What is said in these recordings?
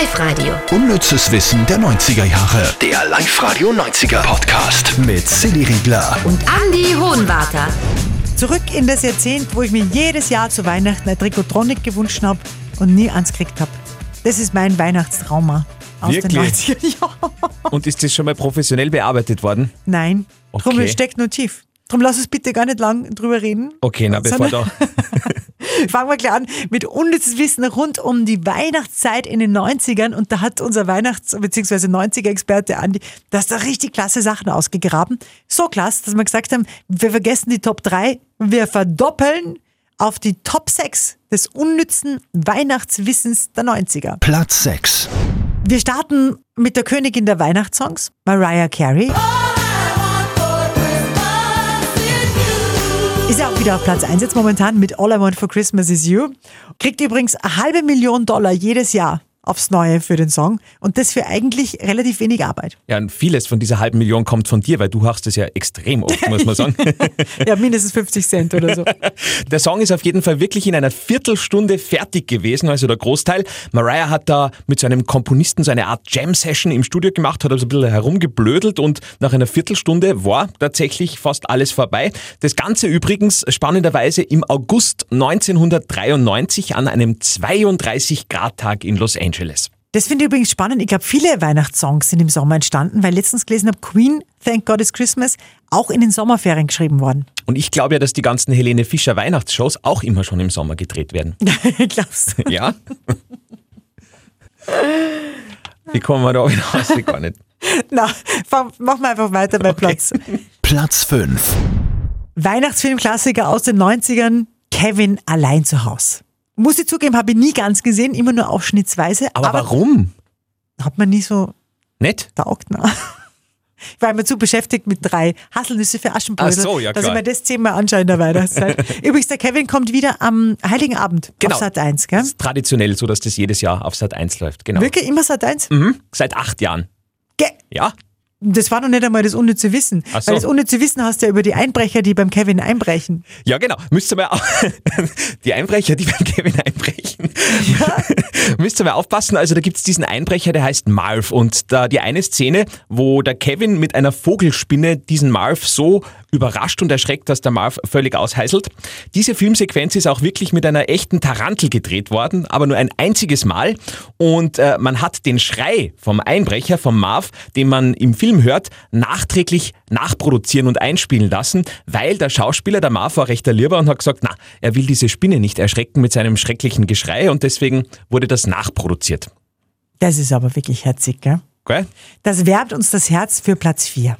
Live-Radio. Unnützes Wissen der 90er Jahre. Der Live-Radio 90er Podcast mit Silly Riegler. Und Andy Hohenwarter. Zurück in das Jahrzehnt, wo ich mir jedes Jahr zu Weihnachten ein Trikotronic gewünscht habe und nie eins gekriegt habe. Das ist mein Weihnachtstrauma aus den Wirklich? 90er Jahren. Und ist das schon mal professionell bearbeitet worden? Nein, drum Okay. es steckt nur tief. Drum lass es bitte gar nicht lang drüber reden. Okay, na bevor da. Fangen wir gleich an mit unnützes Wissen rund um die Weihnachtszeit in den 90ern. Und da hat unser Weihnachts- bzw. 90er-Experte Andi, das da richtig klasse Sachen ausgegraben. So klasse, dass wir gesagt haben, wir vergessen die Top 3, wir verdoppeln auf die Top 6 des unnützen Weihnachtswissens der 90er. Platz 6. Wir starten mit der Königin der Weihnachtssongs, Mariah Carey. Ist ja auch wieder auf Platz 1 jetzt momentan mit All I Want for Christmas is You. Kriegt übrigens eine halbe Million Dollar jedes Jahr aufs Neue für den Song und das für eigentlich relativ wenig Arbeit. Ja, und vieles von dieser halben Million kommt von dir, weil du hörst es ja extrem oft, muss man sagen. Ja, mindestens 50 Cent oder so. Der Song ist auf jeden Fall wirklich in einer Viertelstunde fertig gewesen, also der Großteil. Mariah hat da mit so einem Komponisten so eine Art Jam-Session im Studio gemacht, hat also ein bisschen herumgeblödelt und nach einer Viertelstunde war tatsächlich fast alles vorbei. Das Ganze übrigens spannenderweise im August 1993 an einem 32-Grad-Tag in Los Angeles. Das finde ich übrigens spannend. Ich glaube, viele Weihnachtssongs sind im Sommer entstanden, weil ich letztens gelesen habe, Queen, Thank God It's Christmas, auch in den Sommerferien geschrieben worden. Und ich glaube ja, dass die ganzen Helene Fischer Weihnachtsshows auch immer schon im Sommer gedreht werden. Glaubst du? Ja? Wie kommen wir da hinaus? Ich gar nicht. Na, machen wir einfach weiter bei Platz. Platz 5. Weihnachtsfilmklassiker aus den 90ern, Kevin allein zu Haus. Muss ich zugeben, habe ich nie ganz gesehen, immer nur ausschnittsweise. Aber, warum? Hat man nie so Nicht? taugt. Ne? Ich war immer zu beschäftigt mit drei Haselnüsse für Aschenbrödel, Ach so, ja, dass ich mir das zehnmal anschaue in der Weihnachtszeit. Übrigens, der Kevin kommt wieder am Heiligen Abend Genau. auf Sat 1, gell? Das ist traditionell so, dass das jedes Jahr auf Sat 1 läuft. Genau. Wirklich immer Sat 1? Mhm. Seit acht Jahren. Ge Ja? Das war noch nicht einmal das unnütze Wissen. So. Weil das unnütze Wissen hast du ja über die Einbrecher, die beim Kevin einbrechen. Ja, genau. Müsst ihr mal die Einbrecher, die beim Kevin einbrechen. Müsst ihr mal aufpassen. Also da gibt's diesen Einbrecher, der heißt Marv. Und da die eine Szene, wo der Kevin mit einer Vogelspinne diesen Marv so überrascht und erschreckt, dass der Marv völlig ausheiselt. Diese Filmsequenz ist auch wirklich mit einer echten Tarantel gedreht worden, aber nur ein einziges Mal. Und äh, man hat den Schrei vom Einbrecher, vom Marv, den man im Film hört, nachträglich nachproduzieren und einspielen lassen, weil der Schauspieler, der Marv, war recht Lieber und hat gesagt, na, er will diese Spinne nicht erschrecken mit seinem schrecklichen Geschrei und deswegen wurde das nachproduziert. Das ist aber wirklich herzig, gell? Gell? Das wärmt uns das Herz für Platz 4.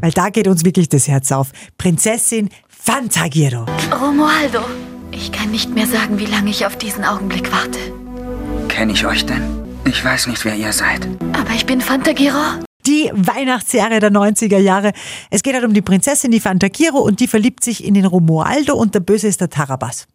Weil da geht uns wirklich das Herz auf. Prinzessin Fantagiro. Romualdo, ich kann nicht mehr sagen, wie lange ich auf diesen Augenblick warte. Kenne ich euch denn? Ich weiß nicht, wer ihr seid. Aber ich bin Fantagiro. Die Weihnachtsserie der 90er Jahre. Es geht halt um die Prinzessin, die Fantagiro, und die verliebt sich in den Romualdo und der Böse ist der Tarabas.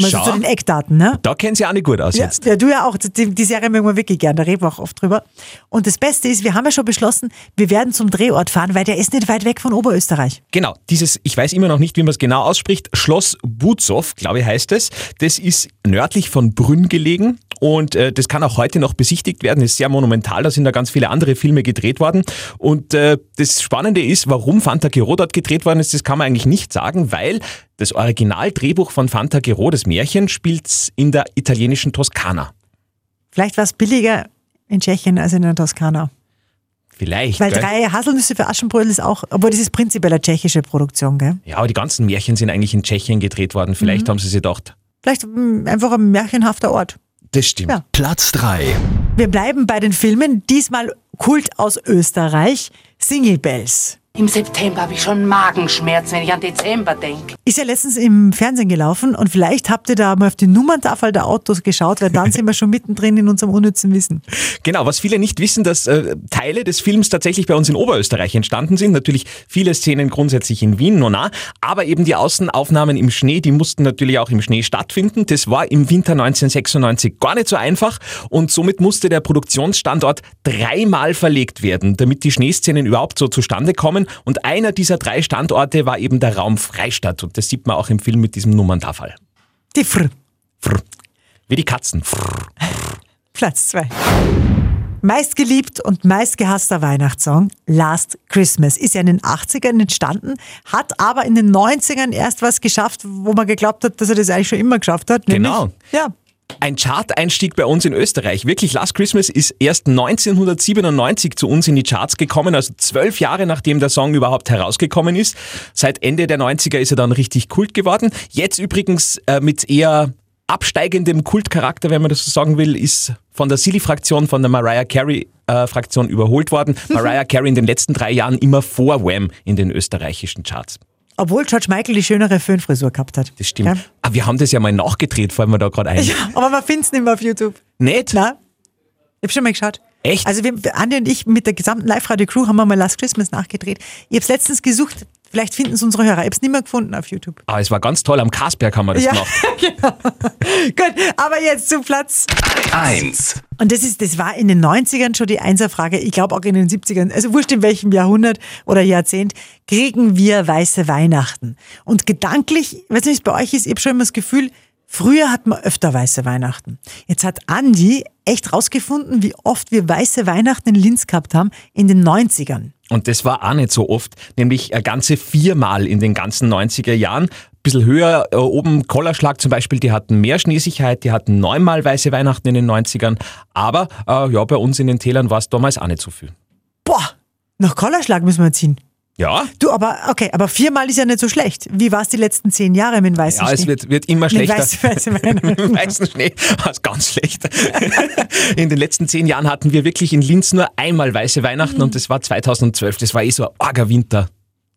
Mal Schau. zu den Eckdaten, ne? Da kennen sie auch nicht gut aus Ja, jetzt. ja, du ja auch. Die, die Serie mögen wir wirklich gern, da reden wir auch oft drüber. Und das Beste ist, wir haben ja schon beschlossen, wir werden zum Drehort fahren, weil der ist nicht weit weg von Oberösterreich. Genau, dieses, ich weiß immer noch nicht, wie man es genau ausspricht, Schloss Butzow, glaube ich, heißt es. Das ist nördlich von Brünn gelegen und äh, das kann auch heute noch besichtigt werden, ist sehr monumental, da sind da ganz viele andere Filme gedreht worden. Und äh, das Spannende ist, warum Fantagiro dort gedreht worden ist, das kann man eigentlich nicht sagen, weil das Originaldrehbuch von Fantagiro, das Märchen, spielt in der italienischen Toskana. Vielleicht war es billiger in Tschechien als in der Toskana. Vielleicht. Weil gell? drei Haselnüsse für Aschenbrödel ist auch, obwohl das ist prinzipiell eine tschechische Produktion, gell? Ja, aber die ganzen Märchen sind eigentlich in Tschechien gedreht worden. Vielleicht haben sie sich gedacht, Vielleicht mm, einfach ein märchenhafter Ort. Das stimmt. Ja. Platz 3. Wir bleiben bei den Filmen, diesmal Kult aus Österreich, Single Bells. Im September habe ich schon Magenschmerzen, wenn ich an Dezember denke. Ist ja letztens im Fernsehen gelaufen und vielleicht habt ihr da mal auf die Nummerntafel der Autos geschaut, weil dann sind wir schon mittendrin in unserem unnützen Wissen. Genau, was viele nicht wissen, dass äh, Teile des Films tatsächlich bei uns in Oberösterreich entstanden sind. Natürlich viele Szenen grundsätzlich in Wien, Nona, aber eben die Außenaufnahmen im Schnee, die mussten natürlich auch im Schnee stattfinden. Das war im Winter 1996 gar nicht so einfach und somit musste der Produktionsstandort dreimal verlegt werden, damit die Schneeszenen überhaupt so zustande kommen. Und einer dieser drei Standorte war eben der Raum Freistadt und das sieht man auch im Film mit diesem Nummerntafel. Die Fr. Frr. Wie die Katzen. Frr. Platz 2. Meistgeliebt und meistgehasster Weihnachtssong Last Christmas ist ja in den 80ern entstanden, hat aber in den 90ern erst was geschafft, wo man geglaubt hat, dass er das eigentlich schon immer geschafft hat. Nämlich, Genau. Ja, Ein Chart-Einstieg bei uns in Österreich. Wirklich, Last Christmas ist erst 1997 zu uns in die Charts gekommen, also zwölf Jahre nachdem der Song überhaupt herausgekommen ist. Seit Ende der 90er ist er dann richtig Kult geworden. Jetzt übrigens äh, mit eher absteigendem Kultcharakter, wenn man das so sagen will, ist von der Silly-Fraktion, von der Mariah Carey-Fraktion überholt worden. Mariah Carey in den letzten drei Jahren immer vor Wham in den österreichischen Charts. Obwohl George Michael die schönere Föhnfrisur gehabt hat. Das stimmt. Ja. Aber wir haben das ja mal nachgedreht, fallen wir da gerade ein. Ja, aber man findet es nicht mehr auf YouTube. Nicht? Na? Ich hab schon mal geschaut. Echt? Also wir, Andi und ich mit der gesamten Live-Radio-Crew haben wir mal Last Christmas nachgedreht. Ich hab's letztens gesucht, vielleicht finden es unsere Hörer. Ich hab's nicht mehr gefunden auf YouTube. Aber es war ganz toll, am Kasberg haben wir das Ja, gemacht. genau. Gut, aber jetzt zu Platz. 1. Und das ist, das war in den 90ern schon die Einserfrage. Ich glaube auch in den 70ern, also wurscht in welchem Jahrhundert oder Jahrzehnt, kriegen wir weiße Weihnachten. Und gedanklich, ich weiß nicht, wie es bei euch ist, ich habe schon immer das Gefühl, früher hat man öfter weiße Weihnachten. Jetzt hat Andi echt rausgefunden, wie oft wir weiße Weihnachten in Linz gehabt haben in den 90ern. Und das war auch nicht so oft, nämlich äh, ganze viermal in den ganzen 90er Jahren. Bisschen höher äh, oben, Kollerschlag zum Beispiel, die hatten mehr Schneesicherheit, die hatten neunmal weiße Weihnachten in den 90ern. Aber äh, ja, bei uns in den Tälern war es damals auch nicht so viel. Boah, nach Kollerschlag müssen wir ziehen. Ja, Du, aber okay, aber viermal ist ja nicht so schlecht. Wie war es die letzten zehn Jahre mit dem weißen ja es Schnee? wird, wird immer Mit schlechter. weiße, weiße Weihnachten. Weißen Schnee war es ganz schlecht. In den letzten zehn Jahren hatten wir wirklich in Linz nur einmal weiße Weihnachten und das war 2012. Das war eh so ein arger Winter.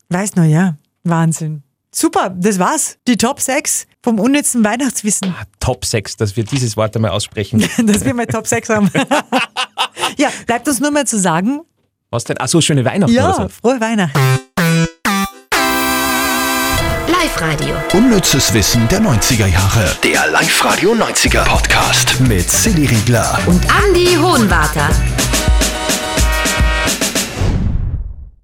Weiß nur, ja. Wahnsinn. Super, das war's. Die Top 6 vom unnützen Weihnachtswissen. Top 6, dass wir dieses Wort einmal aussprechen. Dass wir mal Top 6 haben. ja, bleibt uns nur mehr zu sagen, Was denn? Ach so, schöne Weihnachten ja, so. frohe Weihnachten. Live-Radio. Unnützes Wissen der 90er Jahre. Der Live-Radio 90er Podcast mit Silly Riegler. Und Andy Hohenwarter.